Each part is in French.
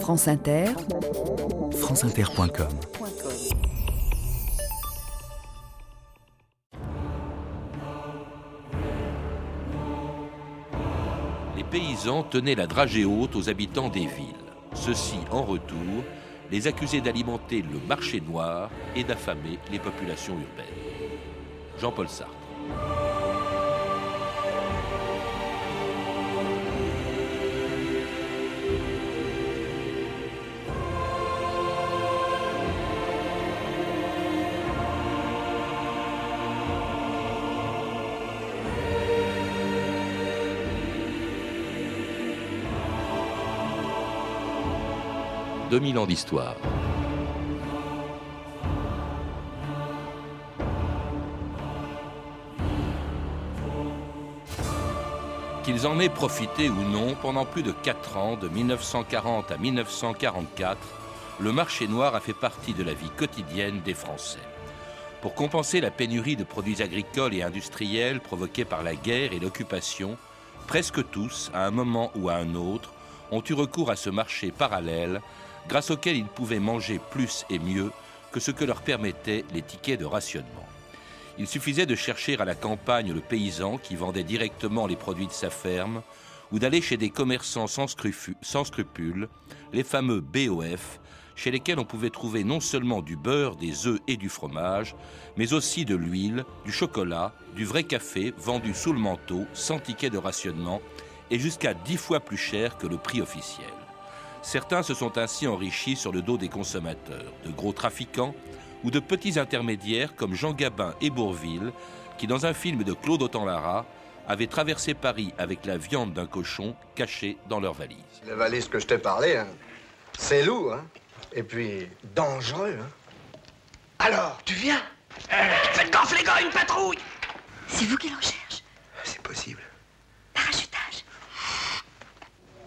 France Inter, franceinter.com Les paysans tenaient la dragée haute aux habitants des villes. Ceux-ci, en retour, les accusaient d'alimenter le marché noir et d'affamer les populations urbaines. Jean-Paul Sartre. 2000 ans d'histoire. Qu'ils en aient profité ou non, pendant plus de 4 ans, de 1940 à 1944, le marché noir a fait partie de la vie quotidienne des Français. Pour compenser la pénurie de produits agricoles et industriels provoquée par la guerre et l'occupation, presque tous, à un moment ou à un autre, ont eu recours à ce marché parallèle grâce auquel ils pouvaient manger plus et mieux que ce que leur permettaient les tickets de rationnement. Il suffisait de chercher à la campagne le paysan qui vendait directement les produits de sa ferme, ou d'aller chez des commerçants sans, scrupules, les fameux BOF, chez lesquels on pouvait trouver non seulement du beurre, des œufs et du fromage, mais aussi de l'huile, du chocolat, du vrai café vendu sous le manteau, sans ticket de rationnement, et jusqu'à dix fois plus cher que le prix officiel. Certains se sont ainsi enrichis sur le dos des consommateurs, de gros trafiquants ou de petits intermédiaires comme Jean Gabin et Bourville, qui dans un film de Claude Autant-Lara avaient traversé Paris avec la viande d'un cochon cachée dans leur valise. La valise que je t'ai parlé, hein, c'est lourd, hein, et puis dangereux. Hein. Alors, tu viens? Faites gonfler gars, une patrouille C'est vous qui recherche C'est possible. Parachutage.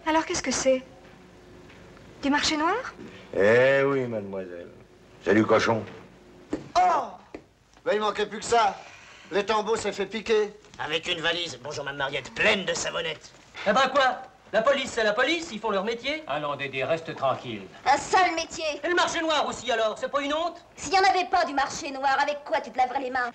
Alors qu'est-ce que c'est? Du marché noir Eh oui, mademoiselle. Salut, cochon. Oh Ben, il manquait plus que ça. Le tambour s'est fait piquer. Avec une valise, bonjour ma Mariette, pleine de savonnettes. Eh ben quoi? La police, c'est la police, ils font leur métier non, Dédé, reste tranquille. Un seul métier. Et le marché noir aussi alors, c'est pas une honte? S'il n'y en avait pas du marché noir, avec quoi tu te laverais les mains?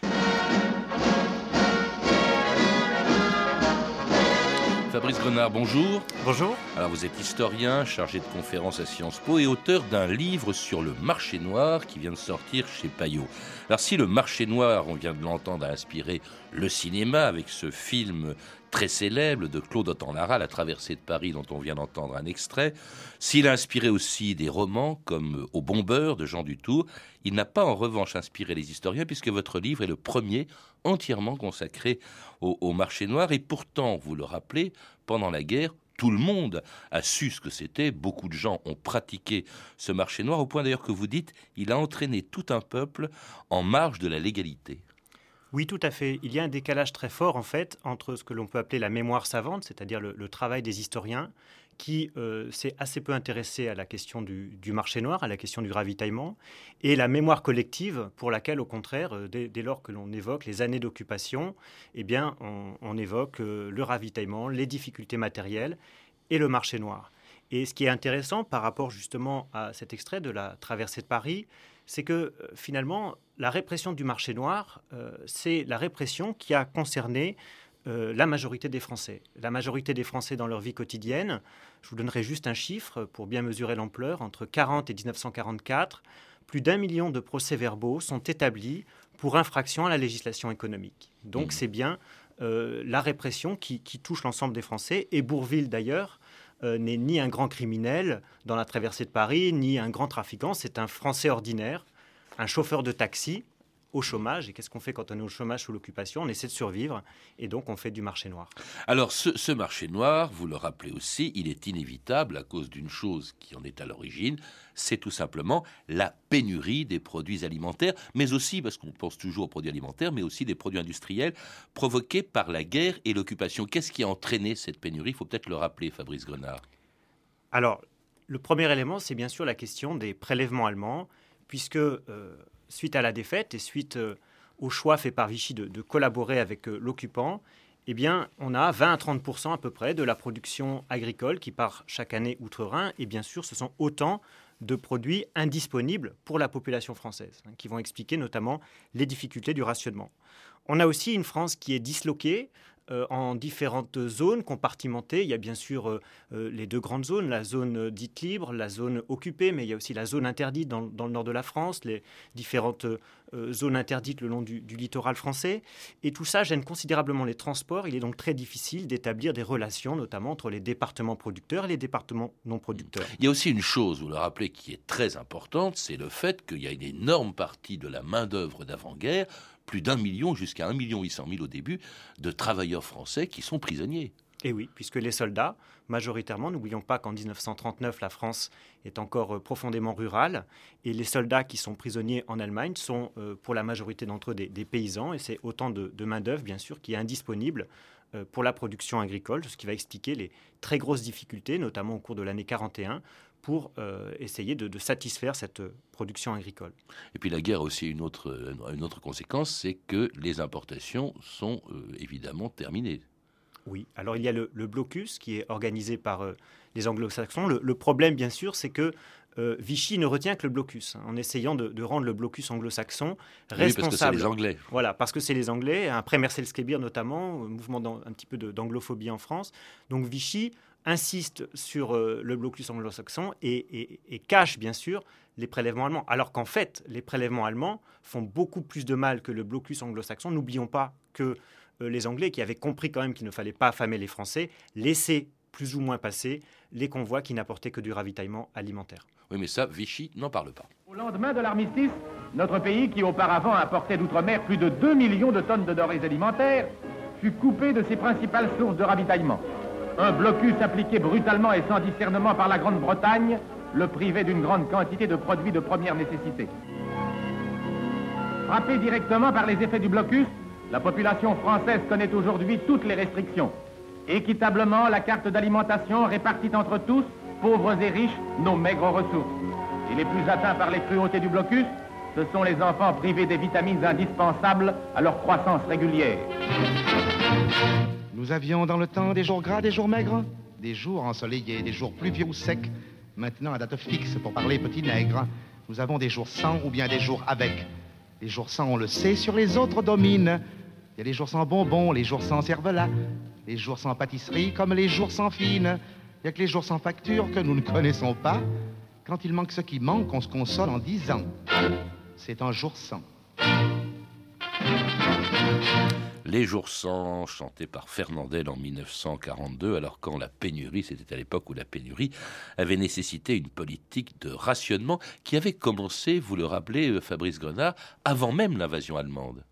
Fabrice Grenard, bonjour. Bonjour. Alors vous êtes historien, chargé de conférences à Sciences Po et auteur d'un livre sur le marché noir qui vient de sortir chez Payot. Alors si le marché noir, on vient de l'entendre, a inspiré le cinéma avec ce film très célèbre de Claude Autant-Lara, La traversée de Paris dont on vient d'entendre un extrait, s'il a inspiré aussi des romans comme Au bombeur de Jean Dutour, il n'a pas en revanche inspiré les historiens puisque votre livre est le premier entièrement consacré au, marché noir. Et pourtant, vous le rappelez, pendant la guerre, tout le monde a su ce que c'était. Beaucoup de gens ont pratiqué ce marché noir, au point d'ailleurs que vous dites, il a entraîné tout un peuple en marge de la légalité. Oui, tout à fait. Il y a un décalage très fort, en fait, entre ce que l'on peut appeler la mémoire savante, c'est-à-dire le, travail des historiens, qui euh, s'est assez peu intéressé à la question du, marché noir, à la question du ravitaillement, et la mémoire collective pour laquelle, au contraire, euh, dès, lors que l'on évoque les années d'occupation, eh bien, on, évoque euh, le ravitaillement, les difficultés matérielles et le marché noir. Et ce qui est intéressant par rapport justement à cet extrait de la traversée de Paris, c'est que finalement, la répression du marché noir, c'est la répression qui a concerné euh, la majorité des Français. La majorité des Français dans leur vie quotidienne, je vous donnerai juste un chiffre pour bien mesurer l'ampleur, entre 40 et 1944, plus d'un million de procès-verbaux sont établis pour infraction à la législation économique. Donc mmh. c'est bien euh, la répression qui, touche l'ensemble des Français. Et Bourville, d'ailleurs, euh, n'est ni un grand criminel dans la traversée de Paris, ni un grand trafiquant. C'est un Français ordinaire, un chauffeur de taxi au chômage. Et qu'est-ce qu'on fait quand on est au chômage sous l'occupation? On essaie de survivre et donc on fait du marché noir. Alors ce, marché noir, vous le rappelez aussi, il est inévitable à cause d'une chose qui en est à l'origine, c'est tout simplement la pénurie des produits alimentaires, mais aussi, parce qu'on pense toujours aux produits alimentaires, mais aussi des produits industriels provoqués par la guerre et l'occupation. Qu'est-ce qui a entraîné cette pénurie? Il faut peut-être le rappeler, Fabrice Grenard. Alors, le premier élément, c'est bien sûr la question des prélèvements allemands, puisque euh, suite à la défaite et suite euh, au choix fait par Vichy de, collaborer avec euh, l'occupant, eh bien, on a 20 à 30 à peu près de la production agricole qui part chaque année outre-Rhin. Et bien sûr, ce sont autant de produits indisponibles pour la population française, hein, qui vont expliquer notamment les difficultés du rationnement. On a aussi une France qui est disloquée, euh, en différentes zones compartimentées. Il y a bien sûr euh, euh, les deux grandes zones, la zone dite libre, la zone occupée, mais il y a aussi la zone interdite dans, le nord de la France, les différentes zones interdites le long du, littoral français. Et tout ça gêne considérablement les transports. Il est donc très difficile d'établir des relations, notamment entre les départements producteurs et les départements non producteurs. Il y a aussi une chose, vous le rappelez, qui est très importante, c'est le fait qu'il y a une énorme partie de la main-d'œuvre d'avant-guerre plus d'un million jusqu'à un million huit cent mille au début de travailleurs français qui sont prisonniers. Et oui, puisque les soldats, majoritairement, n'oublions pas qu'en 1939, la France est encore euh, profondément rurale, et les soldats qui sont prisonniers en Allemagne sont, euh, pour la majorité d'entre eux, des, paysans, et c'est autant de, de main-d'œuvre, bien sûr, qui est indisponible euh, pour la production agricole, ce qui va expliquer les très grosses difficultés, notamment au cours de l'année 41, pour euh, essayer de, satisfaire cette production agricole. Et puis la guerre a aussi une autre, une autre conséquence, c'est que les importations sont euh, évidemment terminées. Oui, alors il y a le, blocus qui est organisé par euh, les anglo-saxons. Le, problème, bien sûr, c'est que Vichy ne retient que le blocus, hein, en essayant de, rendre le blocus anglo-saxon responsable. Oui, parce que c'est les Anglais. Voilà, parce que c'est les Anglais, après Mercel-Skébir notamment, mouvement un petit peu d'anglophobie en France. Donc Vichy insiste sur euh, le blocus anglo-saxon et, cache bien sûr les prélèvements allemands. Alors qu'en fait, les prélèvements allemands font beaucoup plus de mal que le blocus anglo-saxon. N'oublions pas que euh, les Anglais, qui avaient compris quand même qu'il ne fallait pas affamer les Français, laissaient plus ou moins passer les convois qui n'apportaient que du ravitaillement alimentaire. Oui, mais ça, Vichy n'en parle pas. Au lendemain de l'armistice, notre pays, qui auparavant apportait d'outre-mer plus de 2 millions de tonnes de denrées alimentaires, fut coupé de ses principales sources de ravitaillement. Un blocus appliqué brutalement et sans discernement par la Grande-Bretagne le privait d'une grande quantité de produits de première nécessité. Frappée directement par les effets du blocus, la population française connaît aujourd'hui toutes les restrictions. Équitablement, la carte d'alimentation répartit entre tous, pauvres et riches, nos maigres ressources. Et les plus atteints par les cruautés du blocus, ce sont les enfants privés des vitamines indispensables à leur croissance régulière. Nous avions dans le temps des jours gras, des jours maigres, des jours ensoleillés, des jours pluvieux ou secs. Maintenant, à date fixe pour parler petit nègre, nous avons des jours sans ou bien des jours avec. Les jours sans, on le sait, sur les autres dominent. Il y a les jours sans bonbons, les jours sans cervelas, les jours sans pâtisserie comme les jours sans fine. Il y a que les jours sans facture que nous ne connaissons pas. Quand il manque ce qui manque, on se console en disant c'est un jour sans. Les jours sans, chanté par Fernandel en 1942, alors quand la pénurie, c'était à l'époque où la pénurie avait nécessité une politique de rationnement qui avait commencé, vous le rappelez, euh, Fabrice Grenard, avant même l'invasion allemande.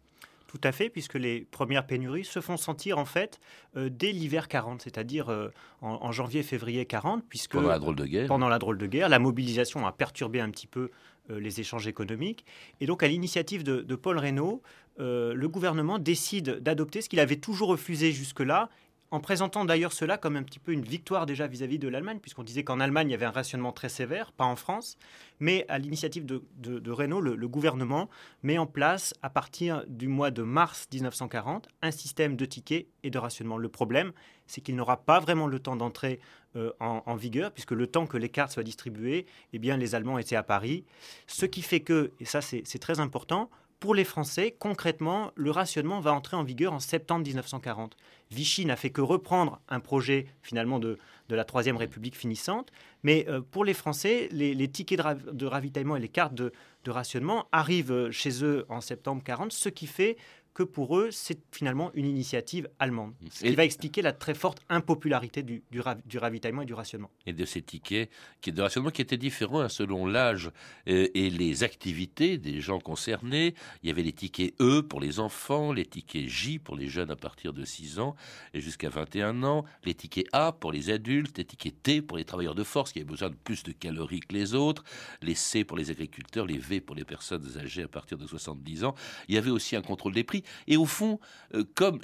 Tout à fait, puisque les premières pénuries se font sentir en fait euh, dès l'hiver 40, c'est-à-dire euh, en, janvier-février 40, puisque pendant la drôle de guerre, pendant la drôle de guerre, la mobilisation a perturbé un petit peu les échanges économiques, et donc à l'initiative de, de Paul Reynaud, euh, le gouvernement décide d'adopter ce qu'il avait toujours refusé jusque-là, en présentant d'ailleurs cela comme un petit peu une victoire déjà vis-à-vis de l'Allemagne, puisqu'on disait qu'en Allemagne, il y avait un rationnement très sévère, pas en France, mais à l'initiative de, Renault, le, gouvernement met en place, à partir du mois de mars 1940, un système de tickets et de rationnement. Le problème, c'est qu'il n'aura pas vraiment le temps d'entrer euh, en, en, vigueur, puisque le temps que les cartes soient distribuées, eh bien, les Allemands étaient à Paris, ce qui fait que, et ça c'est très important, pour les Français, concrètement, le rationnement va entrer en vigueur en septembre 1940. Vichy n'a fait que reprendre un projet finalement de, la Troisième République finissante, mais euh, pour les Français, les, tickets de, ravitaillement et les cartes de, de rationnement arrivent chez eux en septembre 40, ce qui fait que pour eux, c'est finalement une initiative allemande. Ce qui va expliquer la très forte impopularité du, du, ravitaillement et du rationnement. Et de ces tickets qui, de rationnement qui étaient différents hein, selon l'âge euh, et les activités des gens concernés. Il y avait les tickets E pour les enfants, les tickets J pour les jeunes à partir de 6 ans et jusqu'à 21 ans, les tickets A pour les adultes, les tickets T pour les travailleurs de force qui avaient besoin de plus de calories que les autres, les C pour les agriculteurs, les V pour les personnes âgées à partir de 70 ans. Il y avait aussi un contrôle des prix Et au fond, euh, comme,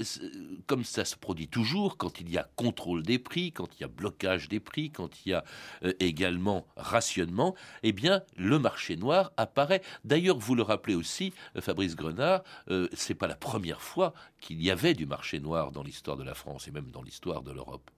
comme ça se produit toujours, quand il y a contrôle des prix, quand il y a blocage des prix, quand il y a euh, également rationnement, eh bien, le marché noir apparaît. D'ailleurs, vous le rappelez aussi, euh, Fabrice Grenard, c'est pas la première fois qu'il y avait du marché noir dans l'histoire de la France et même dans l'histoire de l'Europe.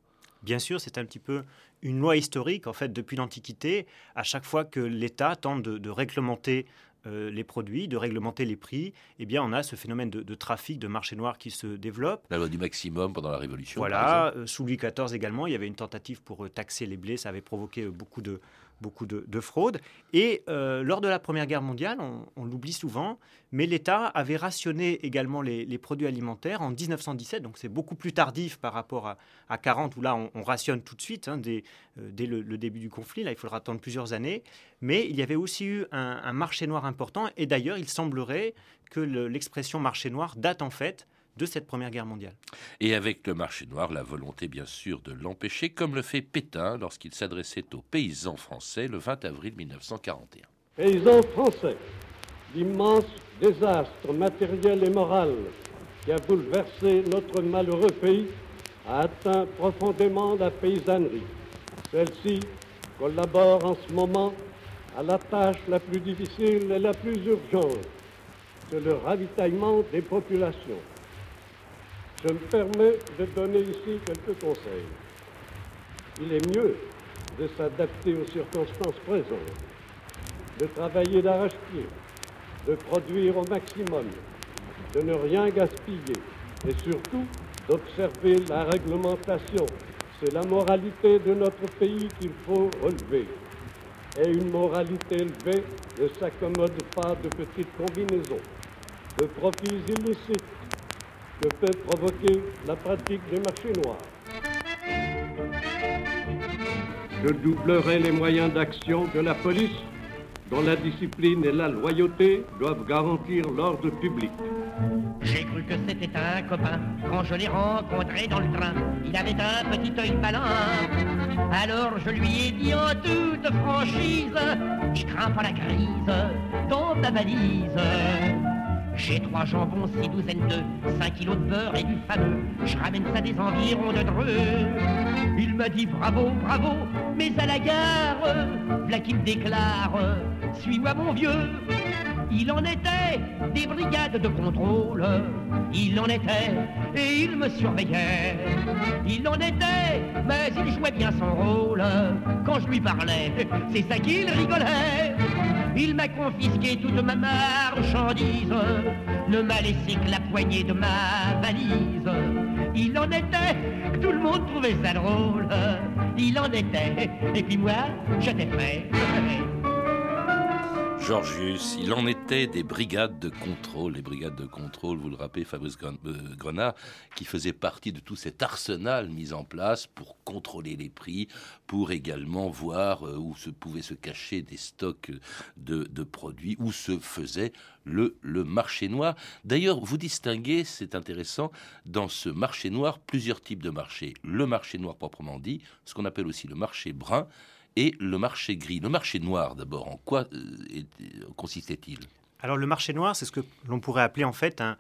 Bien sûr, c'est un petit peu une loi historique, en fait, depuis l'Antiquité. À chaque fois que l'État tente de, réglementer euh, les produits, de réglementer les prix, eh bien, on a ce phénomène de, trafic, de marché noir qui se développe. La loi du maximum pendant la Révolution. Voilà, euh, sous Louis XIV également, il y avait une tentative pour euh, taxer les blés, ça avait provoqué beaucoup de, beaucoup de, fraude. Et euh, lors de la Première Guerre mondiale, on, l'oublie souvent, mais l'État avait rationné également les, produits alimentaires en 1917, donc c'est beaucoup plus tardif par rapport à, à 40, où là on, rationne tout de suite, hein, dès, euh, dès le, début du conflit, là il faudra attendre plusieurs années. Mais il y avait aussi eu un, marché noir important, et d'ailleurs il semblerait que l'expression marché noir date en fait de cette Première Guerre mondiale. Et avec le marché noir, la volonté bien sûr de l'empêcher, comme le fait Pétain lorsqu'il s'adressait aux paysans français le 20 avril 1941. Paysans français, l'immense désastre matériel et moral qui a bouleversé notre malheureux pays a atteint profondément la paysannerie. Celle-ci collabore en ce moment à la tâche la plus difficile et la plus urgente, c'est le ravitaillement des populations. Je me permets de donner ici quelques conseils. Il est mieux de s'adapter aux circonstances présentes, de travailler d'arrache-pied, de produire au maximum, de ne rien gaspiller et surtout d'observer la réglementation. C'est la moralité de notre pays qu'il faut relever. Et une moralité élevée ne s'accommode pas de petites combinaisons, de profits illicites que peut provoquer la pratique des marchés noirs. Je doublerai les moyens d'action de la police, dont la discipline et la loyauté doivent garantir l'ordre public. J'ai cru que c'était un copain quand je l'ai rencontré dans le train. Il avait un petit œil malin. Alors je lui ai dit en toute franchise, je crains pas la crise dans ta valise. J'ai trois jambons, six douzaines d'œufs, cinq kilos de beurre et du fameux. Je ramène ça des environs de Dreux. Il m'a dit bravo, bravo, mais à la gare, là qu'il déclare, suis-moi mon vieux. Il en était des brigades de contrôle, il en était et il me surveillait. Il en était, mais il jouait bien son rôle. Quand je lui parlais, c'est ça qu'il rigolait. Il m'a confisqué toute ma marchandise, ne m'a laissé que la poignée de ma valise. Il en était, tout le monde trouvait ça drôle. Il en était, et puis moi, j'étais prêt. Georgius, il en était des brigades de contrôle, les brigades de contrôle, vous le rappelez, Fabrice euh, Grenard, qui faisaient partie de tout cet arsenal mis en place pour contrôler les prix, pour également voir euh, où se pouvaient se cacher des stocks de, produits, où se faisait le marché noir. D'ailleurs, vous distinguez, c'est intéressant, dans ce marché noir, plusieurs types de marchés. Le marché noir proprement dit, ce qu'on appelle aussi le marché brun, et le marché gris. Le marché noir, d'abord, en quoi euh, consistait-il? Alors le marché noir, c'est ce que l'on pourrait appeler en fait un,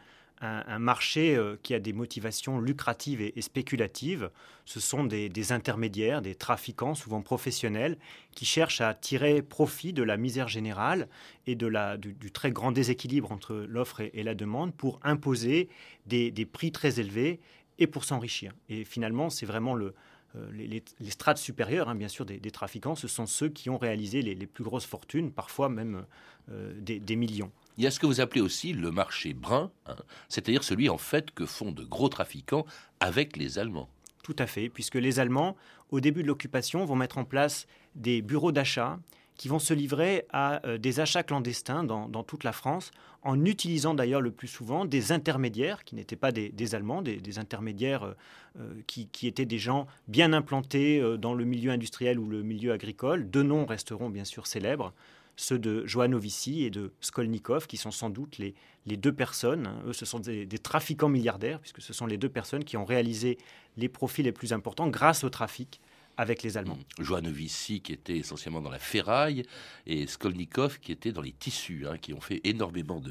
marché euh, qui a des motivations lucratives et, spéculatives. Ce sont des, intermédiaires, des trafiquants, souvent professionnels, qui cherchent à tirer profit de la misère générale et de la, du, très grand déséquilibre entre l'offre et, la demande pour imposer des, des prix très élevés et pour s'enrichir. Et finalement, c'est vraiment le, euh, les, strates supérieures, hein, bien sûr, des, trafiquants, ce sont ceux qui ont réalisé les, plus grosses fortunes, parfois même euh, des, millions. Il y a ce que vous appelez aussi le marché brun, hein, c'est-à-dire celui en fait que font de gros trafiquants avec les Allemands. Tout à fait, puisque les Allemands, au début de l'occupation, vont mettre en place des bureaux d'achat qui vont se livrer à euh, des achats clandestins dans, toute la France, en utilisant d'ailleurs le plus souvent des intermédiaires, qui n'étaient pas des, Allemands, des, intermédiaires euh, euh, qui, étaient des gens bien implantés dans le milieu industriel ou le milieu agricole. Deux noms resteront bien sûr célèbres, ceux de Joanovici et de Skolnikov, qui sont sans doute les, les deux personnes, hein. eux ce sont des, des, trafiquants milliardaires, puisque ce sont les deux personnes qui ont réalisé les profits les plus importants grâce au trafic avec les Allemands. Mmh. Johannovici qui était essentiellement dans la ferraille et Skolnikov qui était dans les tissus, hein, qui ont fait énormément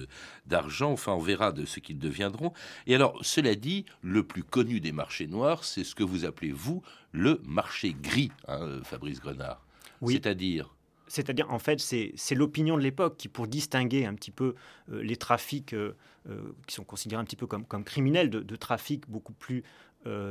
d'argent. Enfin, on verra de ce qu'ils deviendront. Et alors, cela dit, le plus connu des marchés noirs, c'est ce que vous appelez, vous, le marché gris, hein, Fabrice Grenard. Oui. C'est-à-dire c'est-à-dire, en fait, c'est l'opinion de l'époque qui, pour distinguer un petit peu euh, les trafics euh, euh, qui sont considérés un petit peu comme, comme criminels, de, de trafics beaucoup plus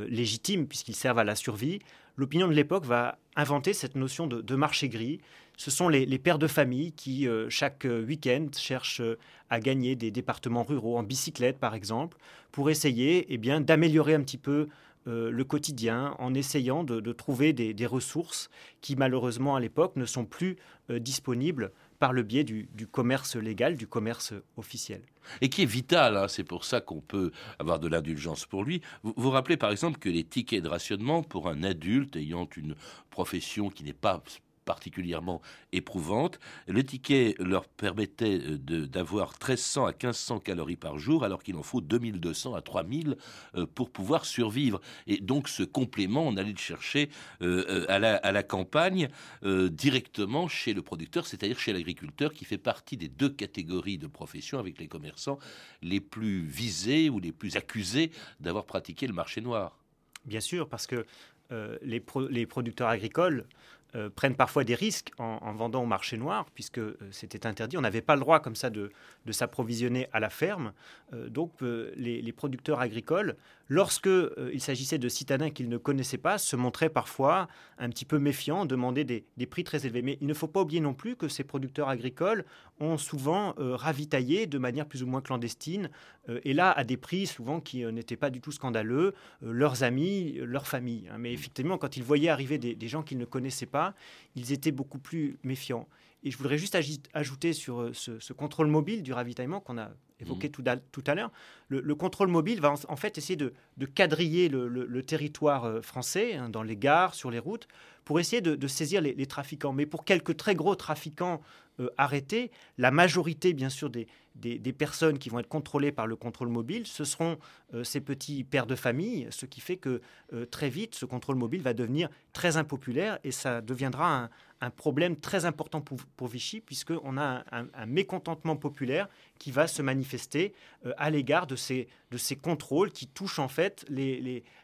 légitimes puisqu'ils servent à la survie, l'opinion de l'époque va inventer cette notion de, marché gris. Ce sont les, pères de famille qui, chaque week-end, cherchent à gagner des départements ruraux en bicyclette, par exemple, pour essayer eh d'améliorer un petit peu euh, le quotidien en essayant de, trouver des, ressources qui malheureusement à l'époque ne sont plus euh, disponibles par le biais du, commerce légal, du commerce officiel. Et qui est vital, hein, c'est pour ça qu'on peut avoir de l'indulgence pour lui. Vous vous rappelez par exemple que les tickets de rationnement pour un adulte ayant une profession qui n'est pas particulièrement éprouvante. Le ticket leur permettait euh, d'avoir 1300 à 1500 calories par jour, alors qu'il en faut 2200 à 3000 euh, pour pouvoir survivre. Et donc ce complément, on allait le chercher euh, à la, campagne directement chez le producteur, c'est-à-dire chez l'agriculteur, qui fait partie des deux catégories de professions avec les commerçants les plus visés ou les plus accusés d'avoir pratiqué le marché noir. Bien sûr, parce que les, producteurs agricoles euh, prennent parfois des risques en, vendant au marché noir, puisque euh, c'était interdit. On n'avait pas le droit comme ça de, s'approvisionner à la ferme. Euh, donc les, producteurs agricoles, lorsque il s'agissait de citadins qu'ils ne connaissaient pas, se montraient parfois un petit peu méfiants, demandaient des, des, prix très élevés. Mais il ne faut pas oublier non plus que ces producteurs agricoles ont souvent ravitaillé de manière plus ou moins clandestine, et là à des prix souvent qui n'étaient pas du tout scandaleux, leurs amis, leurs familles. Hein. Mais effectivement, quand ils voyaient arriver des gens qu'ils ne connaissaient pas, ils étaient beaucoup plus méfiants. Et je voudrais juste ajouter sur euh, ce, contrôle mobile du ravitaillement qu'on a évoqué mmh. tout, à, l'heure. Le, contrôle mobile va en, fait essayer de, quadriller le, territoire euh, français, hein, dans les gares, sur les routes, pour essayer de, saisir les, trafiquants. Mais pour quelques très gros trafiquants euh, arrêtés, la majorité, bien sûr, des, des, personnes qui vont être contrôlées par le contrôle mobile, ce seront euh, ces petits pères de famille, ce qui fait que euh, très vite, ce contrôle mobile va devenir très impopulaire et ça deviendra un, un problème très important pour, pour Vichy, puisqu'on a un, mécontentement populaire qui va se manifester euh, à l'égard de ces, de ces contrôles qui touchent en fait les,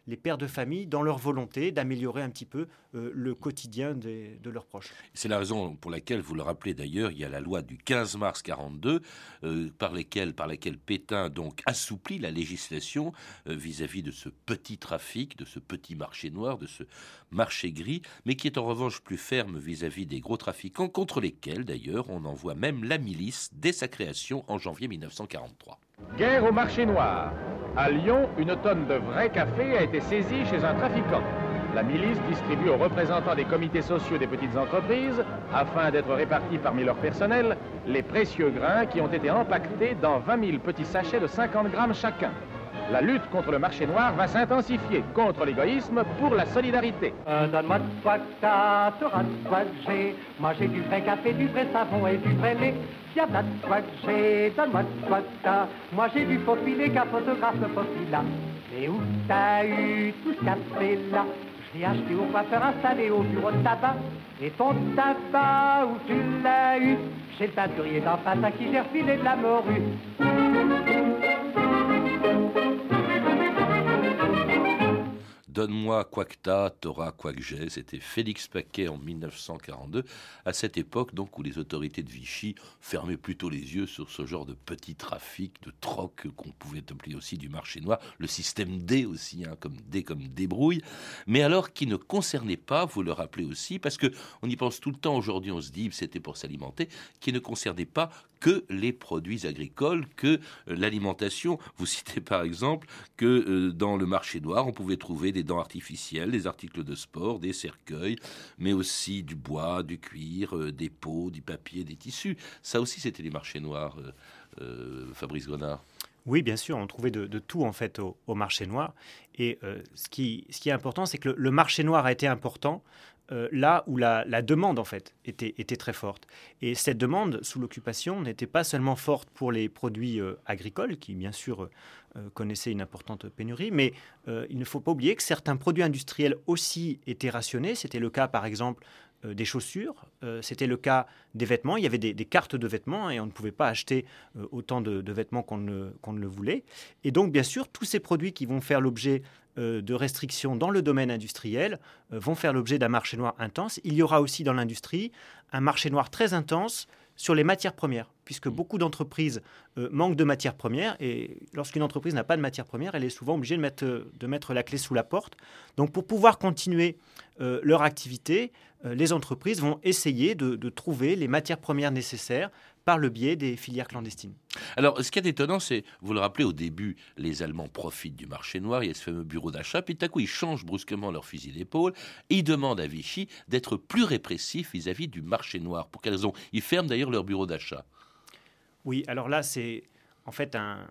les, pères de famille dans leur volonté d'améliorer un petit peu euh, le quotidien de leurs proches. C'est la raison pour laquelle, vous le rappelez d'ailleurs, il y a la loi du 15 mars 42 euh, par, par laquelle Pétain donc assouplit la législation vis-à-vis -vis de ce petit trafic, de ce petit marché noir, de ce marché gris, mais qui est en revanche plus ferme vis-à-vis des gros trafiquants, contre lesquels d'ailleurs on envoie même la milice dès sa création en janvier 1943. Guerre au marché noir. À Lyon, une tonne de vrai café a été saisie chez un trafiquant. La milice distribue aux représentants des comités sociaux des petites entreprises, afin d'être répartis parmi leur personnel, les précieux grains qui ont été empaquetés dans 20 000 petits sachets de 50 grammes chacun. La lutte contre le marché noir va s'intensifier contre l'égoïsme pour la solidarité. Donne-moi de toi que t'auras de quoi j'ai. Moi j'ai du vrai café, du vrai savon et du vrai lait. Diable de quoi que j'ai, donne-moi de quoi que t'as. Moi j'ai du faux qu'un photographe là. Et où t'as eu tout ce café-là Je l'ai acheté au coiffeur installé au bureau de tabac. Et ton tabac, où tu l'as eu? Chez le teinturier d'en face à qui j'ai refilé de la morue. Donne-moi quoi que t'as, t'auras quoi que j'ai. C'était Félix Paquet en 1942, à cette époque donc où les autorités de Vichy fermaient plutôt les yeux sur ce genre de petit trafic, de troc qu'on pouvait appeler aussi du marché noir, le système D aussi, hein, comme D comme débrouille, mais alors qui ne concernait pas, vous le rappelez aussi, parce que on y pense tout le temps aujourd'hui, on se dit c'était pour s'alimenter, qui ne concernait pas que les produits agricoles, que euh, l'alimentation. Vous citez par exemple que euh, dans le marché noir, on pouvait trouver des dents artificielles, des articles de sport, des cercueils, mais aussi du bois, du cuir, euh, des peaux, du papier, des tissus. Ça aussi, c'était les marchés noirs, Fabrice Grenard. Oui, bien sûr, on trouvait de, tout en fait au, marché noir. Et ce, qui, ce, qui, est important, c'est que le, marché noir a été important euh, là où la, demande en fait était, très forte. Et cette demande sous l'occupation n'était pas seulement forte pour les produits euh, agricoles, qui bien sûr euh, connaissaient une importante pénurie, mais il ne faut pas oublier que certains produits industriels aussi étaient rationnés. C'était le cas par exemple des chaussures, c'était le cas des vêtements. Il y avait des, cartes de vêtements et on ne pouvait pas acheter autant de, vêtements qu'on ne, le voulait. Et donc, bien sûr, tous ces produits qui vont faire l'objet euh, de restrictions dans le domaine industriel euh, vont faire l'objet d'un marché noir intense. Il y aura aussi dans l'industrie un marché noir très intense sur les matières premières, puisque mmh. beaucoup d'entreprises euh, manquent de matières premières, et lorsqu'une entreprise n'a pas de matières premières, elle est souvent obligée de mettre, de mettre la clé sous la porte. Donc pour pouvoir continuer leur activité, les entreprises vont essayer de, trouver les matières premières nécessaires par le biais des filières clandestines. Alors, ce qui est étonnant, c'est, vous le rappelez, au début, les Allemands profitent du marché noir, il y a ce fameux bureau d'achat, puis tout à coup, ils changent brusquement leur fusil d'épaule et ils demandent à Vichy d'être plus répressif vis-à-vis du marché noir. Pour quelle raison Ils ferment d'ailleurs leur bureau d'achat. Oui, alors là, c'est en fait un,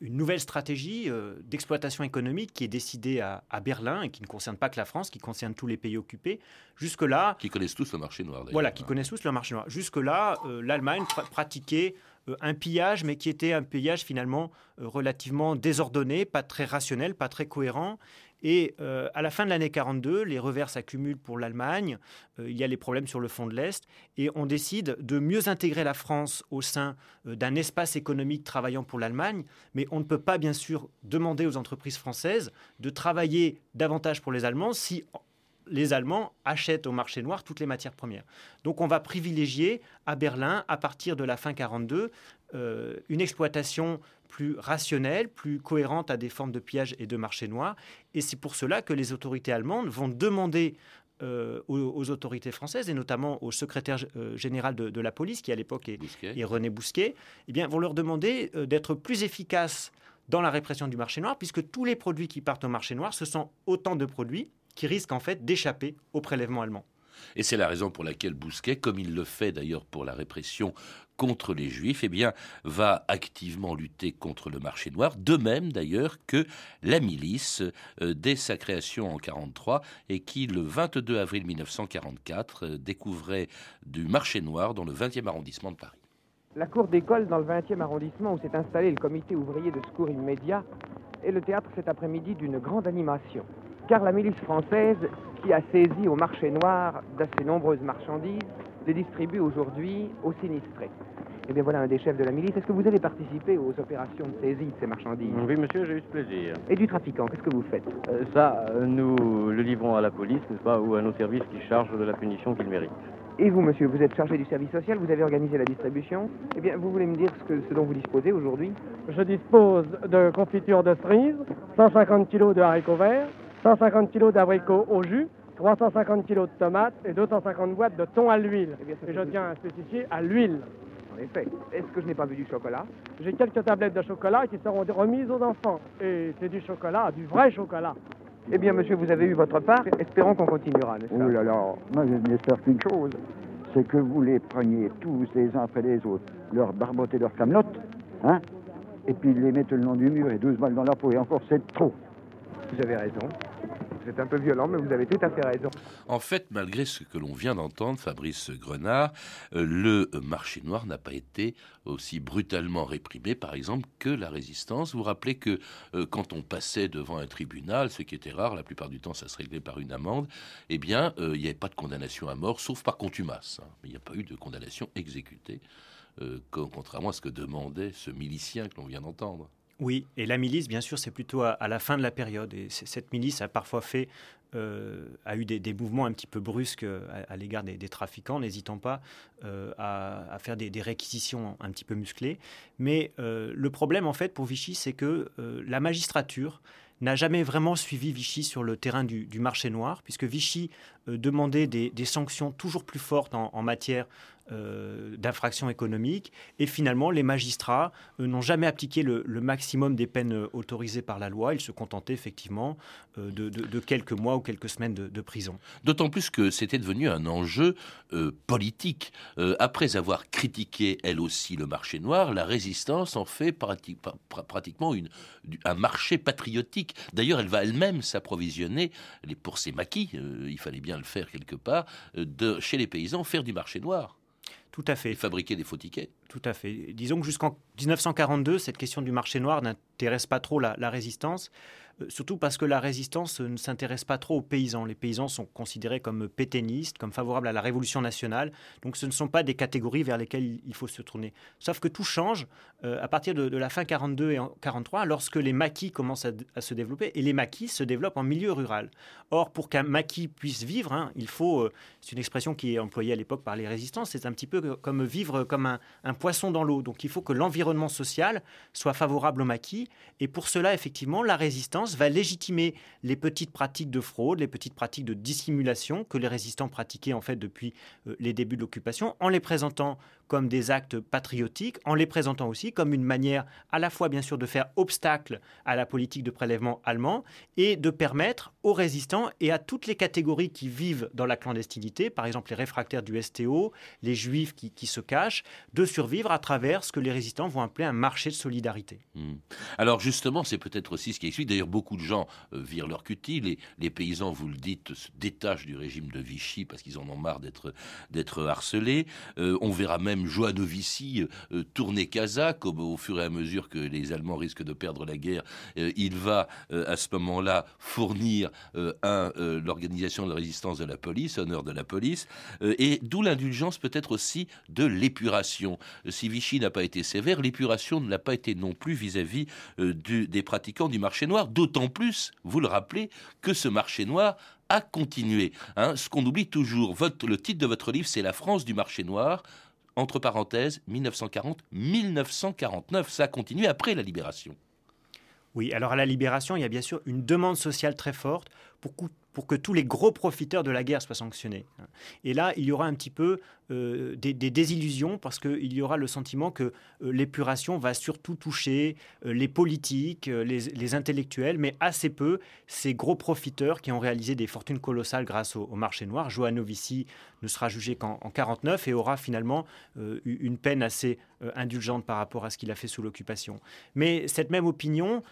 une nouvelle stratégie euh, d'exploitation économique qui est décidée à, Berlin et qui ne concerne pas que la France, qui concerne tous les pays occupés. Jusque-là. Qui connaissent tous le marché noir, Voilà, qui connaissent tous le marché noir. Jusque-là, euh, l'Allemagne pratiquait un pillage, mais qui était un pillage finalement relativement désordonné, pas très rationnel, pas très cohérent. Et euh, à la fin de l'année 42, les revers s'accumulent pour l'Allemagne. Euh, il y a les problèmes sur le front de l'Est. Et on décide de mieux intégrer la France au sein euh, d'un espace économique travaillant pour l'Allemagne. Mais on ne peut pas, bien sûr, demander aux entreprises françaises de travailler davantage pour les Allemands si les Allemands achètent au marché noir toutes les matières premières. Donc on va privilégier à Berlin, à partir de la fin 42, une exploitation plus rationnelle, plus cohérente à des formes de pillage et de marché noir. Et c'est pour cela que les autorités allemandes vont demander euh, aux, autorités françaises et notamment au secrétaire euh, général de, la police, qui à l'époque est, René Bousquet, eh bien, vont leur demander euh, d'être plus efficaces dans la répression du marché noir, puisque tous les produits qui partent au marché noir, ce sont autant de produits qui risquent en fait d'échapper au prélèvement allemand. Et c'est la raison pour laquelle Bousquet, comme il le fait d'ailleurs pour la répression contre les juifs, eh bien, va activement lutter contre le marché noir, de même d'ailleurs que la milice euh, dès sa création en 1943 et qui, le 22 avril 1944, euh, découvrait du marché noir dans le 20e arrondissement de Paris. La cour d'école dans le 20e arrondissement où s'est installé le comité ouvrier de secours immédiat est le théâtre cet après-midi d'une grande animation. Car la milice française, qui a saisi au marché noir d'assez nombreuses marchandises, les distribue aujourd'hui aux sinistrés. Eh bien voilà un des chefs de la milice. Est-ce que vous avez participé aux opérations de saisie de ces marchandises? Oui, monsieur, j'ai eu ce plaisir. Et du trafiquant, qu'est-ce que vous faites? Euh, Ça, euh, nous le livrons à la police, n'est-ce pas, ou à nos services qui chargent de la punition qu'il mérite. Et vous, monsieur, vous êtes chargé du service social, vous avez organisé la distribution. Eh bien, vous voulez me dire ce, que, ce dont vous disposez aujourd'hui? Je dispose de confiture de cerise, 150 kg de haricots verts, 150 kg d'abricots au jus, 350 kg de tomates et 250 boîtes de thon à l'huile. Eh et je tiens à spécifier à l'huile effet. Est-ce que je n'ai pas vu du chocolat? J'ai quelques tablettes de chocolat qui seront remises aux enfants. Et c'est du chocolat, du vrai chocolat. Eh bien, monsieur, vous avez eu votre part. Espérons qu'on continuera, n'est-ce pas? Oh là là, moi je n'espère qu'une chose, c'est que vous les preniez tous les uns après les autres, leur barboter leur camelote, hein, et puis les mettre le long du mur et 12 balles dans la peau, et encore c'est trop. Vous avez raison c'est un peu violent, mais vous avez tout à fait raison. En fait, malgré ce que l'on vient d'entendre, Fabrice Grenard, euh, le marché noir n'a pas été aussi brutalement réprimé, par exemple, que la résistance. Vous vous rappelez que euh, quand on passait devant un tribunal, ce qui était rare, la plupart du temps, ça se réglait par une amende, eh bien, euh, il n'y avait pas de condamnation à mort, sauf par contumace. Hein. il n'y a pas eu de condamnation exécutée, contrairement à ce que demandait ce milicien que l'on vient d'entendre. Oui, et la milice, bien sûr, c'est plutôt à, la fin de la période. Et cette milice a parfois fait, euh, a eu des, mouvements un petit peu brusques euh, à, l'égard des, trafiquants, n'hésitant pas euh, à, faire des, réquisitions un petit peu musclées. Mais le problème, en fait, pour Vichy, c'est que la magistrature n'a jamais vraiment suivi Vichy sur le terrain du, marché noir, puisque Vichy demandait des, sanctions toujours plus fortes en, matière euh, d'infractions économiques. Et finalement, les magistrats n'ont jamais appliqué le, maximum des peines autorisées par la loi. Ils se contentaient effectivement de, quelques mois ou quelques semaines de, prison. D'autant plus que c'était devenu un enjeu politique. après avoir critiqué, elle aussi, le marché noir, la résistance en fait pratiquement un marché patriotique. D'ailleurs, elle va elle-même s'approvisionner pour ses maquis, il fallait bien le faire quelque part, chez les paysans, faire du marché noir. Tout à fait. Fabriquer des faux tickets. Tout à fait. Disons que jusqu'en 1942, cette question du marché noir n'intéresse pas trop la résistance. Euh, surtout parce que la résistance ne s'intéresse pas trop aux paysans. Les paysans sont considérés comme pétainistes, comme favorables à la révolution nationale. Donc ce ne sont pas des catégories vers lesquelles il faut se tourner. Sauf que tout change euh, à partir de, la fin 42 et 43, lorsque les maquis commencent à, se développer. Et les maquis se développent en milieu rural. Or, pour qu'un maquis puisse vivre, hein, il faut, euh, c'est une expression qui est employée à l'époque par les résistances, c'est un petit peu comme vivre comme un, un poisson dans l'eau. Donc il faut que l'environnement social soit favorable au maquis. Et pour cela, effectivement, la résistance va légitimer les petites pratiques de fraude, les petites pratiques de dissimulation que les résistants pratiquaient en fait depuis euh, les débuts de l'occupation, en les présentant comme des actes patriotiques, en les présentant aussi comme une manière à la fois bien sûr de faire obstacle à la politique de prélèvement allemand et de permettre aux résistants et à toutes les catégories qui vivent dans la clandestinité, par exemple les réfractaires du STO, les juifs qui, se cachent, de survivre à travers ce que les résistants vont appeler un marché de solidarité. Hmm. Alors justement, c'est peut-être aussi ce qui explique, d'ailleurs beaucoup de gens euh, virent leur cutie, les, paysans, vous le dites, se détachent du régime de Vichy parce qu'ils en ont marre d'être harcelés. Euh, on verra même Joanovici euh, tourner kazakh au, fur et à mesure que les Allemands risquent de perdre la guerre. Euh, il va euh, à ce moment-là fournir l'organisation de la résistance de la police, honneur de la police, et d'où l'indulgence peut-être aussi de l'épuration. Si Vichy n'a pas été sévère, l'épuration ne l'a pas été non plus vis-à-vis des pratiquants du marché noir, d'autant plus, vous le rappelez, que ce marché noir a continué. Hein. Ce qu'on oublie toujours, le titre de votre livre, c'est La France du marché noir entre parenthèses, 1940-1949. Ça a continué après la libération. Oui, alors à la libération, il y a bien sûr une demande sociale très forte pour, pour que tous les gros profiteurs de la guerre soient sanctionnés. Et là, il y aura un petit peu euh, des, désillusions parce qu'il y aura le sentiment que euh, l'épuration va surtout toucher euh, les politiques, les, intellectuels, mais assez peu ces gros profiteurs qui ont réalisé des fortunes colossales grâce au, marché noir. Joanovici ne sera jugé qu'en 1949 et aura finalement une peine assez indulgente par rapport à ce qu'il a fait sous l'occupation. Mais cette même opinion,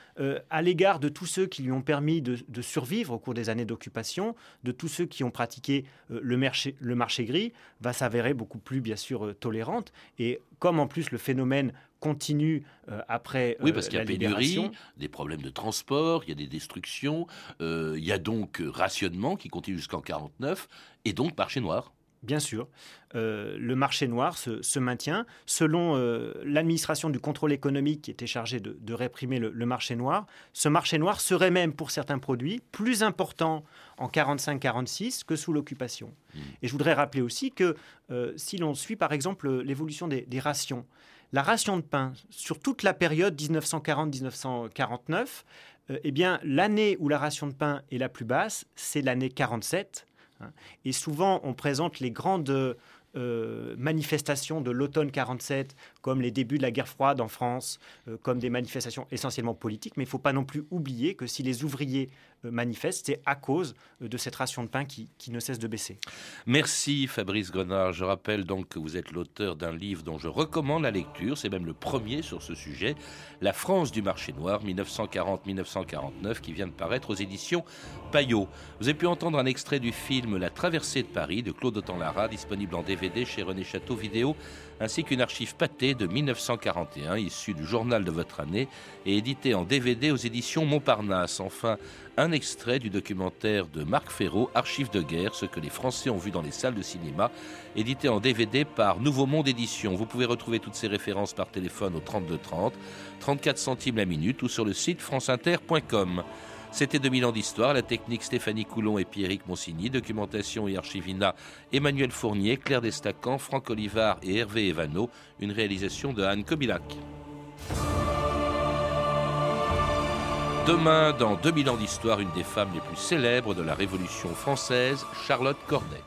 à l'égard de tous ceux qui lui ont permis de, de survivre au cours des années d'occupation, de tous ceux qui ont pratiqué le marché, le marché gris, va s'avérer beaucoup plus, bien sûr, euh, tolérante. Et comme en plus le phénomène continue euh, après oui parce qu'il y a pénurie des problèmes de transport il y a des destructions euh, il y a donc rationnement qui continue jusqu'en 49 et donc marché noir Bien sûr, le marché noir se, maintient. Selon l'administration du contrôle économique qui était chargée de, réprimer le, marché noir, ce marché noir serait même pour certains produits plus important en 45-46 que sous l'occupation. Mmh. Et je voudrais rappeler aussi que euh, si l'on suit par exemple l'évolution des, rations, la ration de pain sur toute la période 1940-1949, euh, eh bien l'année où la ration de pain est la plus basse, c'est l'année 47. Hein. et souvent on présente les grandes euh, manifestations de l'automne 47, comme les débuts de la guerre froide en France, euh, comme des manifestations essentiellement politiques. Mais il ne faut pas non plus oublier que si les ouvriers euh, manifestent, c'est à cause de cette ration de pain qui, ne cesse de baisser. Merci Fabrice Grenard. Je rappelle donc que vous êtes l'auteur d'un livre dont je recommande la lecture. C'est même le premier sur ce sujet, La France du marché noir, 1940-1949, qui vient de paraître aux éditions Payot. Vous avez pu entendre un extrait du film La traversée de Paris de Claude Autant-Lara, disponible en DVD chez René Château Vidéo, ainsi qu'une archive pâtée de 1941, issue du journal de votre année, et édité en DVD aux éditions Montparnasse. Enfin, un extrait du documentaire de Marc Ferraud, Archives de guerre, ce que les Français ont vu dans les salles de cinéma, édité en DVD par Nouveau Monde Édition. Vous pouvez retrouver toutes ces références par téléphone au 32 30, 34 centimes la minute ou sur le site franceinter.com. C'était 2000 ans d'histoire, la technique Stéphanie Coulon et Pierrick Monsigny, documentation et archivina Emmanuel Fournier, Claire Destacan, Franck Olivard et Hervé Evano, une réalisation de Anne Kobilac. Demain, dans 2000 ans d'histoire, une des femmes les plus célèbres de la Révolution française, Charlotte Corday.